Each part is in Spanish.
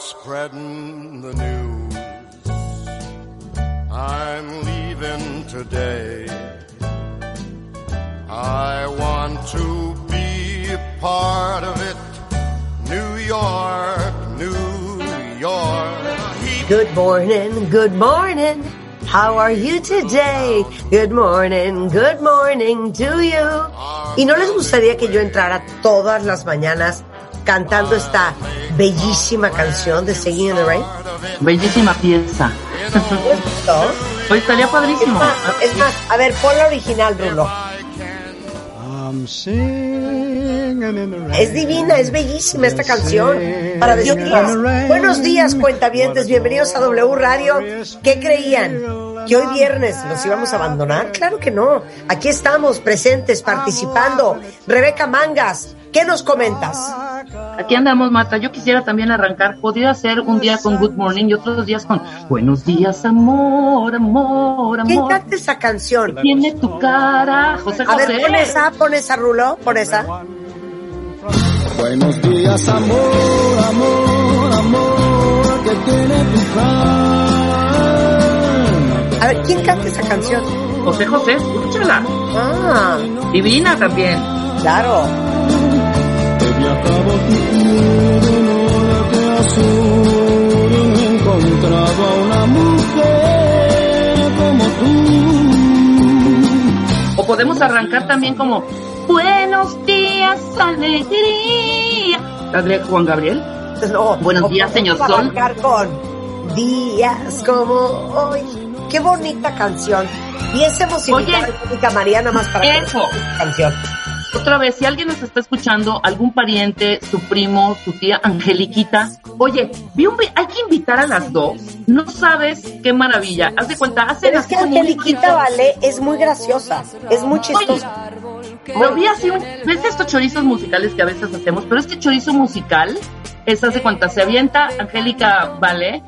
Spreading the news. I'm leaving today. I want to be part of it. New York, New York. Good morning, good morning. How are you today? Good morning, good morning to you. ¿Y no les gustaría que yo entrara todas las mañanas cantando esta bellísima canción de Singing in the Rain? Bellísima pieza. Hoy estaría Es padrísimo. más, es más, a ver, pon la original, Bruno. Es divina, es bellísima esta canción. Para decirles, buenos días, cuentavientes, bienvenidos a W Radio. ¿Qué creían? ¿Que hoy viernes los íbamos a abandonar? Claro que no. Aquí estamos, presentes, participando. Rebeca Mangas, ¿qué nos comentas? Aquí andamos, Mata. Yo quisiera también arrancar. Podría ser un día con Good Morning y otros días con Buenos días, amor, amor, ¿Quién amor. canta esa canción? Tiene tu cara, José A ver, José. pon esa, pon esa, Rulo, pon esa. Buenos días, amor, amor, amor, que tiene tu cara. A ver, ¿quién canta esa canción? José José, escúchala. Ah, Divina también. claro. Tu azul, y no una mujer como tú. O podemos arrancar también como Buenos días, alegría. Juan Gabriel. No, Buenos días, señor podemos Sol. arrancar con días como hoy. Qué bonita canción. Hubiésemos invitado Oye, a Mónica María nada más para que eso. esta canción. Otra vez, si alguien nos está escuchando, algún pariente, su primo, su tía Angeliquita, oye, vi un hay que invitar a las dos. No sabes qué maravilla. Haz de cuenta, hacen Pero es que Angeliquita. Vale es muy graciosa, es muy chistosa. Lo vi así, un- ¿ves estos chorizos musicales que a veces hacemos? Pero este chorizo musical, es haz de cuenta, se avienta Angélica Vale,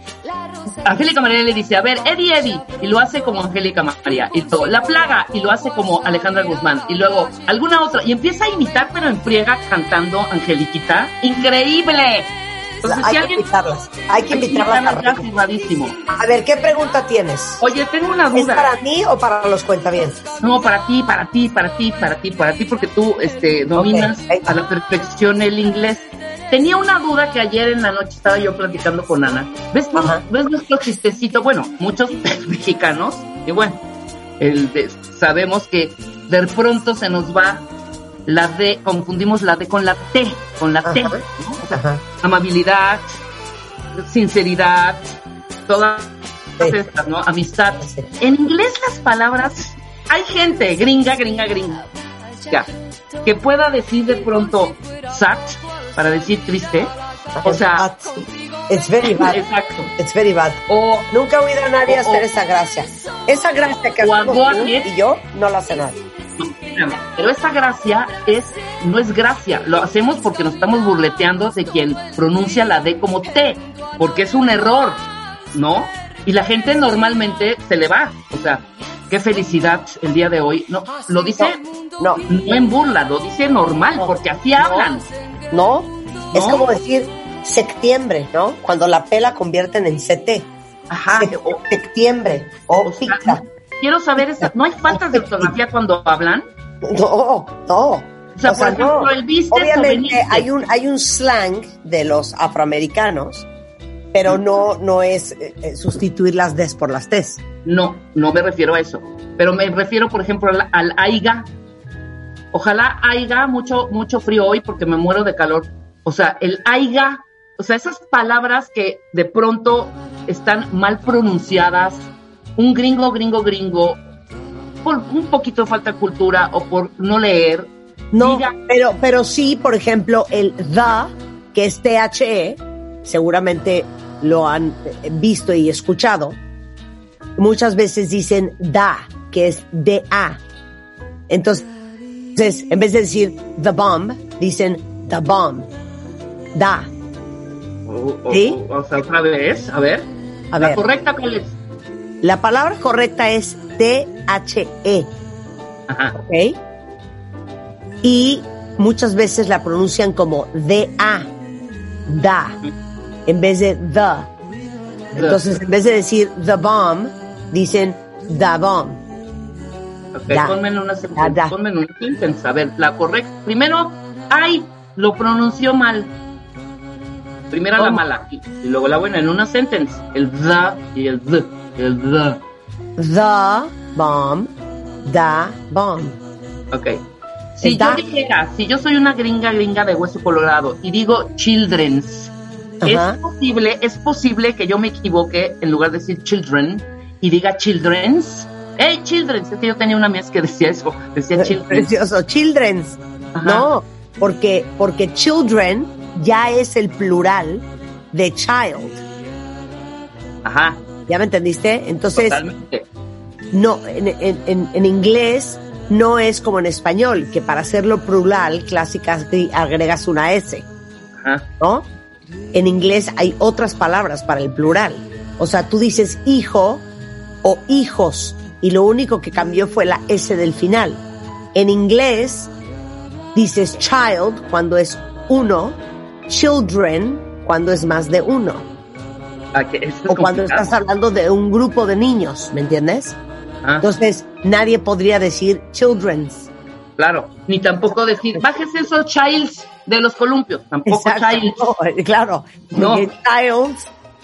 Angélica María le dice, a ver, Eddie Eddie, y lo hace como Angélica María, y todo, La Plaga, y lo hace como Alejandra Guzmán, y luego alguna otra, y empieza a imitar, pero en friega, cantando Angeliquita, increíble. Entonces, hay si que alguien... invitarlas, hay que hay que invitarlas. invitarlas ya a- ver, ¿qué pregunta tienes? Oye, tengo una ¿Es duda. para mí o para los cuentavientes? No, para ti, para ti, para ti, para ti, para ti, porque tú este, dominas a la perfección el inglés. Tenía una duda que ayer en la noche estaba yo platicando con Ana. ¿Ves, Ajá. ¿ves nuestro chistecito? Bueno, muchos mexicanos, y bueno, el de- sabemos que de pronto se nos va la D, confundimos la D con la T, con la T, Ajá. ¿no? O sea, amabilidad, sinceridad, todas Sí. estas, ¿no? Amistad. Sí. En inglés las palabras, hay gente gringa, gringa, gringa, ya, que pueda decir de pronto sad para decir triste, o sea, It's very bad. exacto, It's very bad. o Nunca he oído a nadie O- hacer o- esa gracia. Esa gracia que hacemos tú y yo, no la hace nadie. Pero esa gracia es, no es gracia, lo hacemos porque nos estamos burleteando de quien pronuncia la D como T, porque es un error, ¿no? Y la gente normalmente se le va, o sea, qué felicidad el día de hoy, no, lo dice No, no en burla, lo dice normal, porque así hablan. no. Es como decir septiembre, ¿no? Cuando la P la convierten en CT. Ajá. o- septiembre o, o sea, quiero saber, esa, ¿no hay faltas de ortografía cuando hablan? No, no. O sea, por ejemplo, el vistes o Obviamente hay un, hay un slang de los afroamericanos, pero no, no es eh, eh, sustituir las des por las tes. No, no me refiero a eso. Pero me refiero, por ejemplo, al, al aiga. Ojalá aiga mucho, mucho frío hoy porque me muero de calor. O sea, el aiga, o sea, esas palabras que de pronto están mal pronunciadas, un gringo, gringo, gringo, por un poquito de falta de cultura o por no leer. No, diga- pero, pero sí, por ejemplo, el the, que es THE, seguramente lo han visto y escuchado. Muchas veces dicen da, que es DA. Entonces, entonces, en vez de decir the bomb, dicen the bomb. Da. O, o- ¿Sí? o- sea, otra vez, a ver. A la ver. correcta cuál es. La palabra correcta es THE, Ajá. ¿ok? Y muchas veces la pronuncian como DA, da, en vez de the. Entonces, en vez de decir the bomb, dicen the bomb. Ok, Da. ponme en una Da, sentence. da. Ponme en una sentence. A ver, la correcta. Primero, ay, lo pronunció mal. Primero la ¿Cómo? mala y, y luego la buena en una sentence. El the y el the. El the. The bomb, the bomb. Ok. Si yo da. dijera, si yo soy una gringa gringa de hueso colorado y digo children's, Ajá. es posible, es posible que yo me equivoque en lugar de decir children y diga children's. Hey, children's. Es que yo tenía una amiga que decía eso, decía children's. Precioso. Children's. Ajá. No, porque, porque children ya es el plural de child. Ajá, ¿Ya me entendiste? Entonces, totalmente. No, en, en- en- inglés no es como en español, que para hacerlo plural, clásicas, agregas una S, Ajá. ¿no? En inglés hay otras palabras para el plural. O sea, tú dices hijo o hijos, y lo único que cambió fue la S del final. En inglés dices child cuando es uno, children cuando es más de uno, Ah, que esto es o cuando estás hablando de un grupo de niños, ¿me entiendes? Ah, Entonces, nadie podría decir children's. claro, ni tampoco decir, bájese esos childs de los columpios, tampoco Exacto. childs. No, claro, No. porque child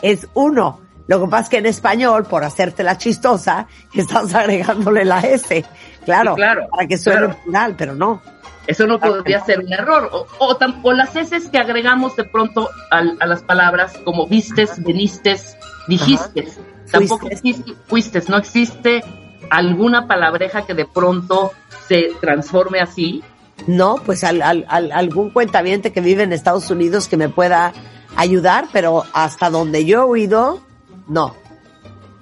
es uno. Lo que pasa es que en español, por hacerte la chistosa, estás agregándole la S. Claro, Sí, claro, para que suene claro. plural, pero no. Eso no podría ser un error. O, o, o las heces que agregamos de pronto al- a, las palabras, como vistes, venistes, dijiste. Tampoco Fuistes. existe, fuistes, no existe alguna palabreja que de pronto se transforme así. No, pues al, al- al- algún cuentaviente que vive en Estados Unidos que me pueda ayudar, pero hasta donde yo he oído, no.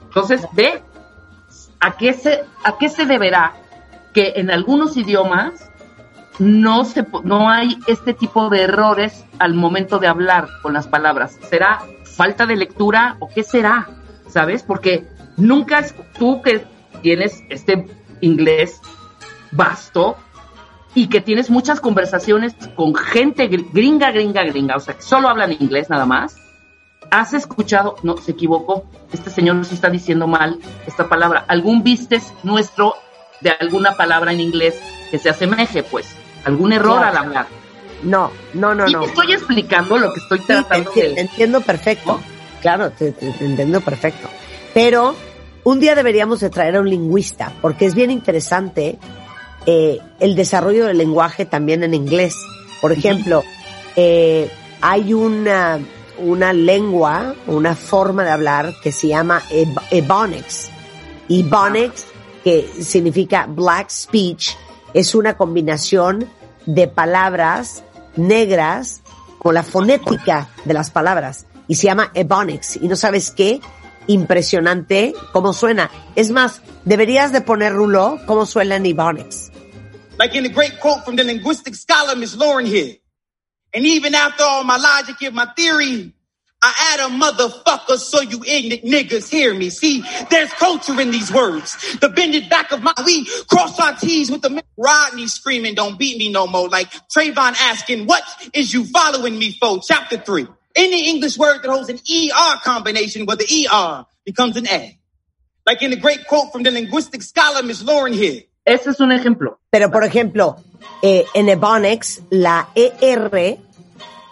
Entonces, ve a qué se, a qué se deberá que en algunos idiomas no se no hay este tipo de errores al momento de hablar con las palabras. ¿Será falta de lectura o qué será? ¿Sabes? Porque nunca es tú que tienes este inglés vasto y que tienes muchas conversaciones con gente gr- gringa, gringa, gringa, o sea, que solo hablan inglés nada más. ¿Has escuchado? No, se equivocó. Este señor nos está diciendo mal esta palabra. ¿Algún vistes nuestro de alguna palabra en inglés que se asemeje, pues? ¿Algún error Claro. al hablar? No, no, no, y no. estoy explicando lo que estoy Sí, tratando enti- te de... entiendo perfecto. ¿No? Claro, te, te- te entiendo perfecto. Pero un día deberíamos de traer a un lingüista, porque es bien interesante eh, el desarrollo del lenguaje también en inglés. Por ejemplo, eh, hay una, una lengua, una forma de hablar que se llama eb- Ebonics. Ebonics, que significa black speech, es una combinación de palabras negras con la fonética de las palabras y se llama Ebonics. Y no sabes qué, impresionante cómo suena. Es más, deberías de poner Rulo cómo suena en Ebonics. Like in the great quote from the linguistic scholar, Miss Lauren here. And even after all my logic and my theory, I add a motherfucker so you ignorant niggas hear me. See, there's culture in these words. The bended back of my, we cross our T's with the Rodney screaming, don't beat me no more. Like Trayvon asking, what is you following me for? Chapter three. Any English word that holds an ER combination where the ER becomes an A. Like in the great quote from the linguistic scholar Miss Lauren here. Ese es un ejemplo. Pero, por ejemplo, eh, en Ebonics, la ER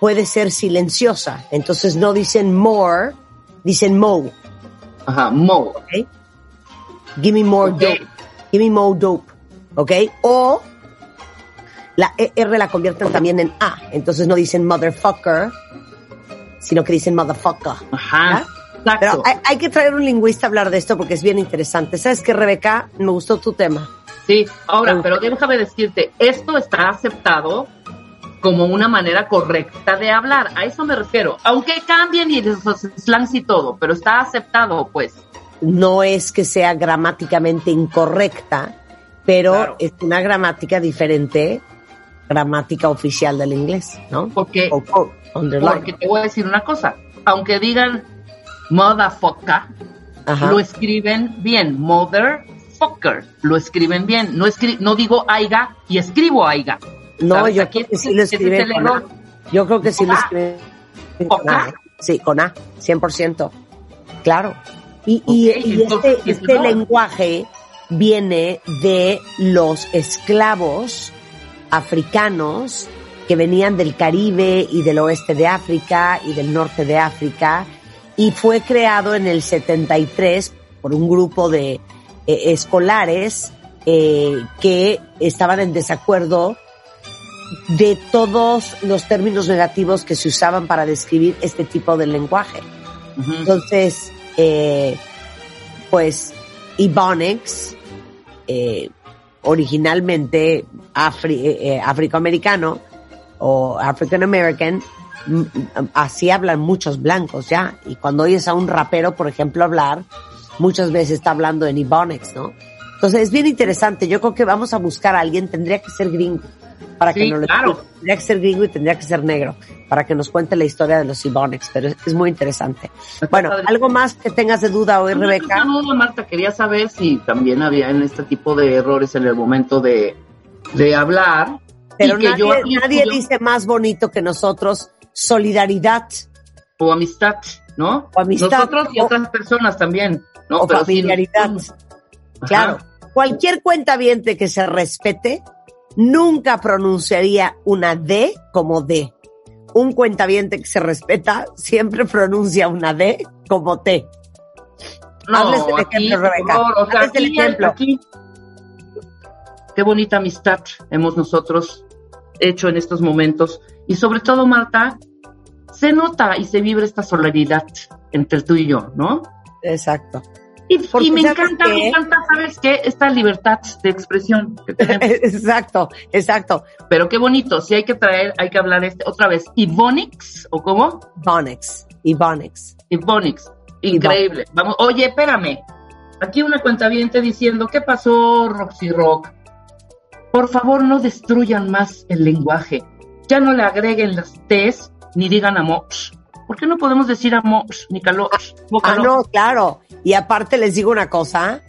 puede ser silenciosa. Entonces no dicen more, dicen mo. Ajá, mo. ¿ok? Give me more Ok. dope. Give me more dope. ¿Ok? O la ER la convierten también en A. Entonces no dicen motherfucker, sino que dicen motherfucker. Ajá. Pero hay, hay que traer un lingüista a hablar de esto porque es bien interesante. ¿Sabes qué, Rebeca? Me gustó tu tema. Sí, ahora, pero déjame decirte, esto está aceptado como una manera correcta de hablar. A eso me refiero. Aunque cambien y los slangs y todo, pero está aceptado, pues. no es que sea gramáticamente incorrecta, pero Claro. es una gramática diferente, gramática oficial del inglés, ¿no? Porque, O, o underline. porque te voy a decir una cosa. Aunque digan motherfucker, Ajá. lo escriben bien. Motherfucker, lo escriben bien. No, escri no digo aiga y escribo aiga. No, yo creo que escriben el con A. error. Yo creo que sí lo ¿Con A? escriben con ¿Con A. Sí, con A, 100%. Claro. Y, y- Ok, y entonces, este, ¿y es este lenguaje viene de los esclavos africanos que venían del Caribe y del oeste de África y del norte de África y fue creado en el 73 por un grupo de eh, escolares eh, que estaban en desacuerdo de todos los términos negativos que se usaban para describir este tipo de lenguaje. Entonces, eh, pues, Ebonics, eh, originalmente afri- eh, eh, afroamericano o African American, así hablan muchos blancos ya. Y cuando oyes a un rapero, por ejemplo, hablar, muchas veces está hablando en Ebonics, ¿no? Entonces es bien interesante. Yo creo que vamos a buscar a alguien, tendría que ser gringo para que Sí, claro. explique. Tendría que ser gringo y tendría que ser negro para que nos cuente la historia de los Ebonics, pero es, es muy interesante. Bueno, padre. ¿algo más que tengas de duda hoy, Una Rebeca? cosa, no, Marta, quería saber si también había en este tipo de errores en el momento de, de hablar. Pero nadie, yo nadie yo- dice más bonito que nosotros solidaridad O amistad, ¿no? O amistad, Nosotros y o- otras personas también, ¿no? o Pero sí, familiaridad. Claro, cualquier cuentaviente que se respete nunca pronunciaría una D como D. Un cuentaviente que se respeta siempre pronuncia una D como T. No, Hazles el aquí, ejemplo, Rebeca. por favor, o sea, Hazles el ejemplo. aquí, qué bonita amistad hemos nosotros hecho en estos momentos. Y sobre todo, Marta, se nota y se vibra esta solidaridad entre tú y yo, ¿no? Exacto. Y, me ¿sabes encanta, me encanta, ¿sabes qué? Esta libertad de expresión que tenemos. Exacto, exacto. Pero qué bonito, si hay que traer, hay que hablar este otra vez. Ibonix, ¿o cómo? Bonics. Y Bonics. Ibonix. Increíble. Vamos, oye, espérame. Aquí una cuenta diciendo, ¿qué pasó, Roxy Rock? Por favor, no destruyan más el lenguaje. Ya no le agreguen las T's ni digan amox. ¿Por qué no podemos decir amox ni calox? Ah, no, claro. Y aparte les digo una cosa,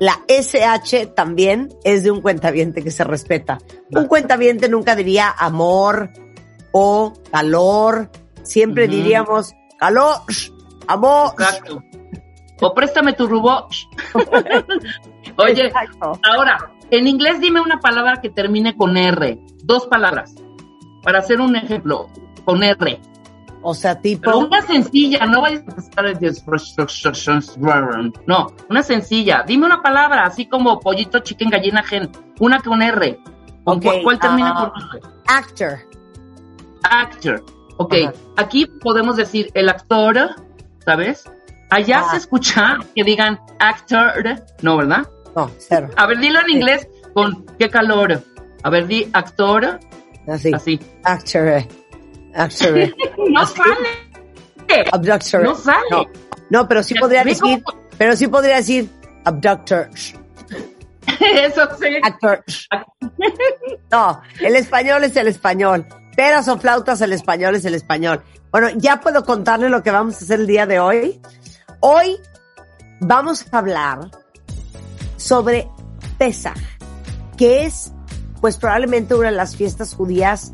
la SH también es de un cuentaviente que se respeta. Un cuentaviente nunca diría amor o calor, siempre diríamos calor, amor. Exacto. O préstame tu robot. Oye, Exacto. ahora, en inglés dime una palabra que termine con R. Dos palabras. Para hacer un ejemplo, con R. O sea, Pero tipo, una sencilla, no vayas a decir- No, una sencilla. Dime una palabra, así como pollito, chicken, gallina, gen. Una con R. ¿Con cuál, cuál termina ah. con R? actor. Actor. Ok, aquí podemos decir el actor, ¿sabes? Allá Ah. se escucha que digan actor, no, ¿verdad? No, cero. A ver, dilo en inglés con qué calor. A ver, di actor, Así. así. Actor. No sale. Abductor. No sale. No, no, pero sí podría decir, pero sí podría decir abductor. Eso sí. Actor. No, el español es el español. Peras o flautas, el español es el español. Bueno, ya puedo contarle lo que vamos a hacer el día de hoy. Hoy vamos a hablar sobre Pesach, que es pues probablemente una de las fiestas judías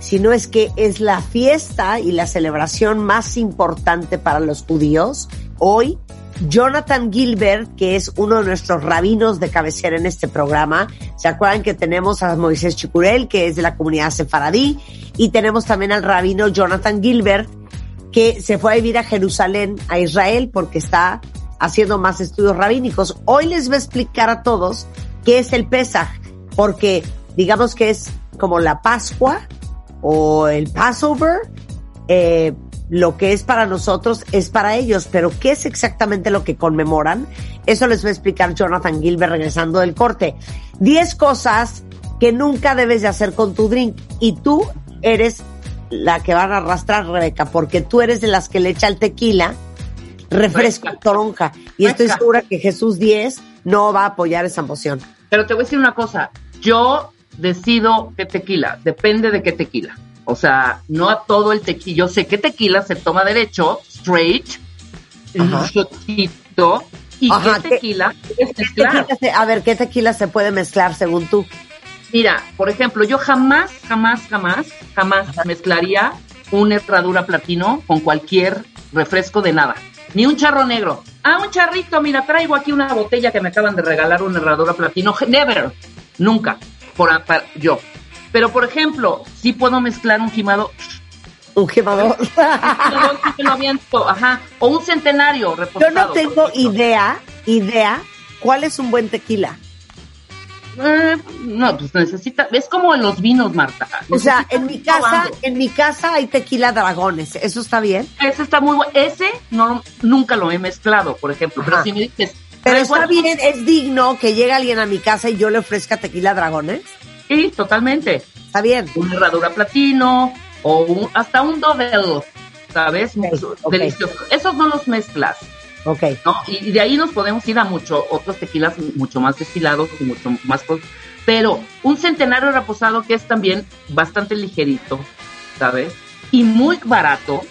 sino es que es la fiesta y la celebración más importante para los judíos. Hoy, Jonathan Gilbert, que es uno de nuestros rabinos de cabecera en este programa, ¿se acuerdan que tenemos a Moisés Chicurel, que es de la comunidad sefaradí, y tenemos también al rabino Jonathan Gilbert, que se fue a vivir a Jerusalén, a Israel, porque está haciendo más estudios rabínicos. Hoy les va a explicar a todos qué es el Pesaj, porque digamos que es como la Pascua o el Passover, eh, lo que es para nosotros es para ellos, pero ¿qué es exactamente lo que conmemoran? Eso les va a explicar Jonathan Gilbert regresando del corte. Diez cosas que nunca debes de hacer con tu drink y tú eres la que van a arrastrar, Rebeca, porque tú eres de las que le echa el tequila, refresco, toronja. Y estoy segura que Jesús 10 no va a apoyar esa moción. Pero te voy a decir una cosa, yo decido qué tequila, depende de qué tequila. O sea, no a todo el tequila. Yo sé qué tequila se toma derecho, straight, un shotito, y Ajá, qué tequila es ¿Qué mezclar. tequila se- a ver, ¿qué tequila se puede mezclar según tú? Mira, por ejemplo, yo jamás, jamás, jamás, jamás mezclaría una herradura platino con cualquier refresco de nada. Ni un charro negro. Ah, un charrito, mira, traigo aquí una botella que me acaban de regalar, una herradura platino. Never. Nunca. Por, para- yo. Pero, por ejemplo, sí puedo mezclar un quemado. Un aviento, ajá. O un centenario Yo reposado. no tengo idea, idea, cuál es un buen tequila. Eh, no, pues necesita. Es como en los vinos, Marta. O sea, en mi casa, en mi casa hay tequila dragones. ¿Eso está bien? Ese está muy bueno. Ese no, nunca lo he mezclado, por ejemplo. Pero si me dices. Pero "Ay, está bueno", bien, es digno que llegue alguien a mi casa y yo le ofrezca tequila dragones. Sí, totalmente. Está bien. Una herradura platino o un- hasta un doble, ¿sabes? Ok, ok. Delicioso. Esos no los mezclas, Ok. ¿no? Y, y de ahí nos podemos ir a mucho, otros tequilas mucho más destilados y mucho más. Pero un centenario reposado que es también bastante ligerito, ¿sabes? Y muy barato,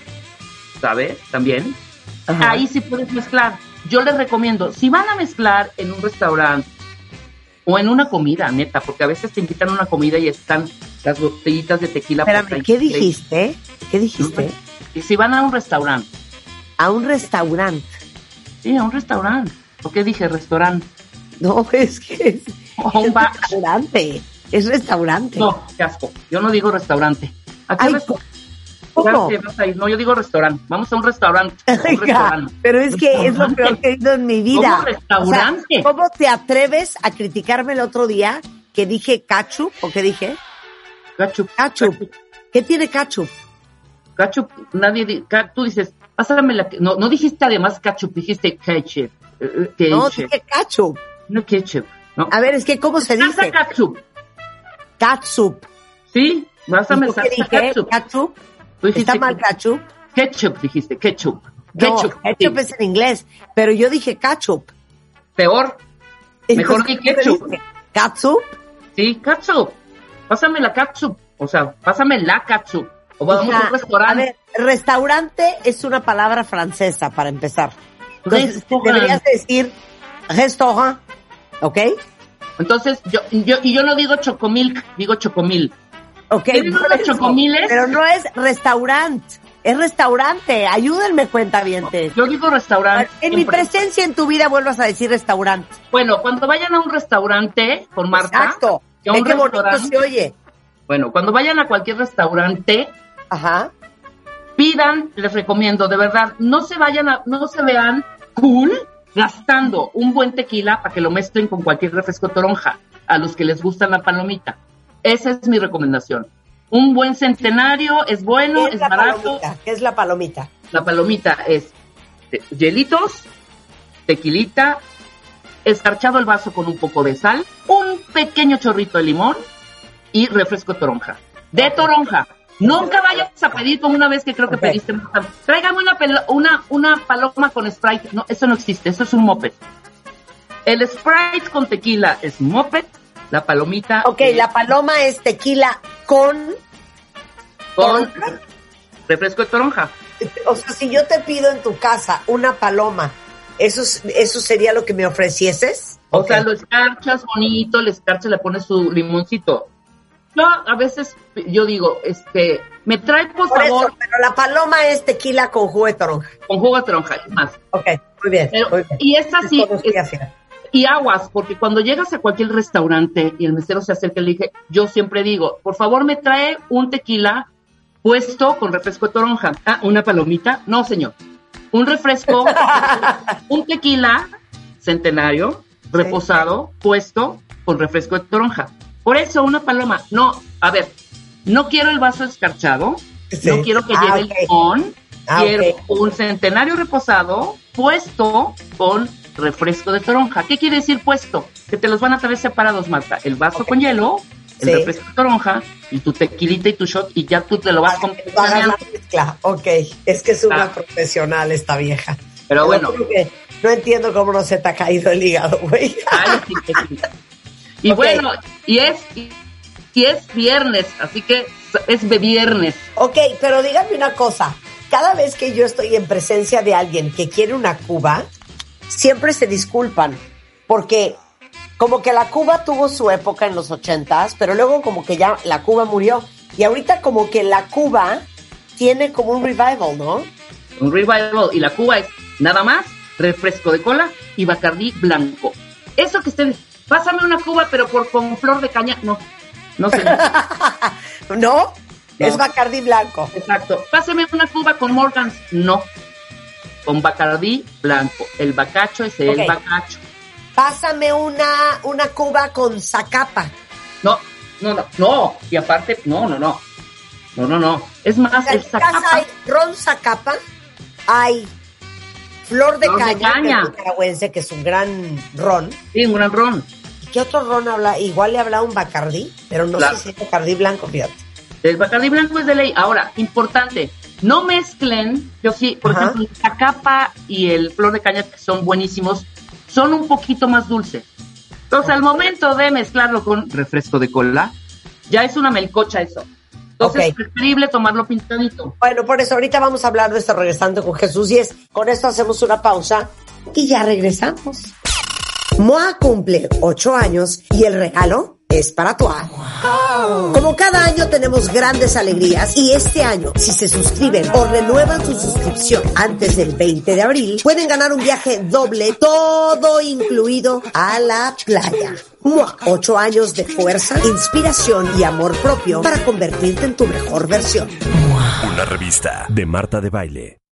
¿sabes? También. Ajá. Ahí sí puedes mezclar. Yo les recomiendo, si van a mezclar en un restaurante o en una comida, neta, porque a veces te invitan a una comida y están las botellitas de tequila. Espérame. ¿qué dijiste? ¿Qué dijiste? Y si van a un restaurante, A un restaurante. sí, a un restaurante. ¿Por qué dije restaurante? No, es que es, O es restaurante. Es restaurante. No, qué asco. Yo no digo restaurante. ¿A qué Ay, restaurante ¿cómo? vas a ir? No, yo digo restaurante. Vamos a un restaurante. a un restaurante. pero es que es lo peor que he ido en mi vida. ¿Cómo restaurante? O sea, ¿Cómo te atreves a criticarme el otro día que dije ketchup o qué dije? Ketchup. ¿Qué tiene ketchup? Ketchup, nadie, tú dices, pásame la, no, no dijiste además ketchup, dijiste ketchup, eh, eh, No, ketchup, dije ketchup. no ketchup, ¿no? A ver, es que ¿cómo se Salsa dice? ketchup, Ketchup. ¿sí? ¿Y Pásame tú qué salsa dije? Ketchup. Dijiste ¿Está mal ketchup? ketchup, dijiste, ketchup. No, Ketchup, ketchup sí. es en inglés, pero yo dije ketchup. Peor, Mejor Entonces, di ¿cómo se ketchup. ¿Ketchup? sí, ketchup. Pásame la ketchup, o sea, pásame la ketchup. O vamos a Hija, un restaurante. A ver, restaurante es una palabra francesa para empezar. Entonces, Restaurant. deberías decir restaurant, ¿ok? Entonces, yo, yo, y yo no digo chocomilk, digo chocomil. Ok. Pero no es restaurant, es restaurante. Ayúdenme, cuenta Yo digo restaurante. En mi presencia en tu vida vuelvas a decir restaurante. Bueno, cuando vayan a un restaurante con Marta, Exacto. que un qué bonito restaurante- se oye. bueno, cuando vayan a cualquier restaurante, Ajá. pidan, les recomiendo, de verdad, no se vayan a, no se vean cool gastando un buen tequila para que lo mezclen con cualquier refresco toronja, a los que les gusta la palomita. Esa es mi recomendación. Un buen centenario es bueno, ¿Qué es barato. palomita? ¿Qué es la palomita? La palomita es eh, hielitos, tequilita, escarchado el vaso con un poco de sal, un pequeño chorrito de limón y refresco toronja. De toronja. Nunca vayas a pedir como una vez que creo que Ok. pediste. Tráigame una, una, una paloma con Sprite. No, eso no existe, eso es un moped. El Sprite con tequila es moped, la palomita Ok, es la paloma es tequila con... con refresco de toronja. O sea, si yo te pido en tu casa una paloma, ¿eso, es- eso sería lo que me ofrecieses? O sea, lo escarchas bonito, le escarchas, le pones su limoncito. yo a veces, yo digo, este, me trae por, Por favor eso, pero la paloma es tequila con jugo de toronja. con jugo de toronja, es más. Ok, muy bien. Pero- muy bien. y esta sí, es-. Y aguas, porque cuando llegas a cualquier restaurante y el mesero se acerca y le dije, yo siempre digo, por favor me trae un tequila puesto con refresco de toronja. Ah, una palomita. No, señor. Un refresco, un tequila centenario, reposado, puesto con refresco de toronja. Por eso una paloma. No, a ver, no quiero el vaso escarchado, Sí. no quiero que Ah, lleve ok. el limón, Ah, quiero un centenario reposado puesto con refresco de toronja. ¿Qué quiere decir puesto? Que te los van a traer separados, Marta. El vaso con hielo, el Sí. refresco de toronja y tu tequilita y tu shot y ya tú te lo vas hagas la mezcla. Ok, es que es una Ah. profesional esta vieja. Pero bueno, no entiendo cómo no se te ha caído el hígado, güey. Y bueno, y es, y, y es viernes, así que es de viernes. Ok, pero dígame una cosa. Cada vez que yo estoy en presencia de alguien que quiere una cuba, siempre se disculpan. Porque como que la cuba tuvo su época en los ochentas, pero luego como que ya la cuba murió. Y ahorita como que la cuba tiene como un revival, ¿no? Un revival y la cuba es nada más refresco de cola y bacardí blanco. Eso que ustedes, pásame una cuba pero por con flor de caña, no, no sé. ¿No? No. Es Bacardi blanco. Exacto. Pásame una cuba con Morgans. No. Con Bacardí blanco. El bacacho es el bacacho. Pásame una, una cuba con zacapa. No, no, no, no. Y aparte, no, no, no. No, no, no. Es más, el zacapa. hay ron zacapa, hay flor de Flor de caña, caña. que es nicaragüense, que es un gran ron. Sí, un gran ron. ¿Y qué otro ron habla? Igual le habla un Bacardí, pero no Claro. sé si es Bacardí blanco, fíjate. El Bacardí blanco es de ley. Ahora, importante. No mezclen, yo sí, por Ajá. ejemplo, el zacapa y el flor de caña, que son buenísimos, son un poquito más dulces. Entonces, al momento de mezclarlo con refresco de cola, ya es una melcocha eso. Entonces, es preferible tomarlo pintadito. Bueno, por eso ahorita vamos a hablar de este regresando con Jesús y es, con esto hacemos una pausa y ya regresamos. Moa cumple ocho años y el regalo es para tu Como cada año tenemos grandes alegrías y este año, si se suscriben o renuevan su suscripción antes del 20 de abril, pueden ganar un viaje doble, todo incluido a la playa. Ocho años de fuerza, inspiración y amor propio para convertirte en tu mejor versión. Una revista de Marta de Baile.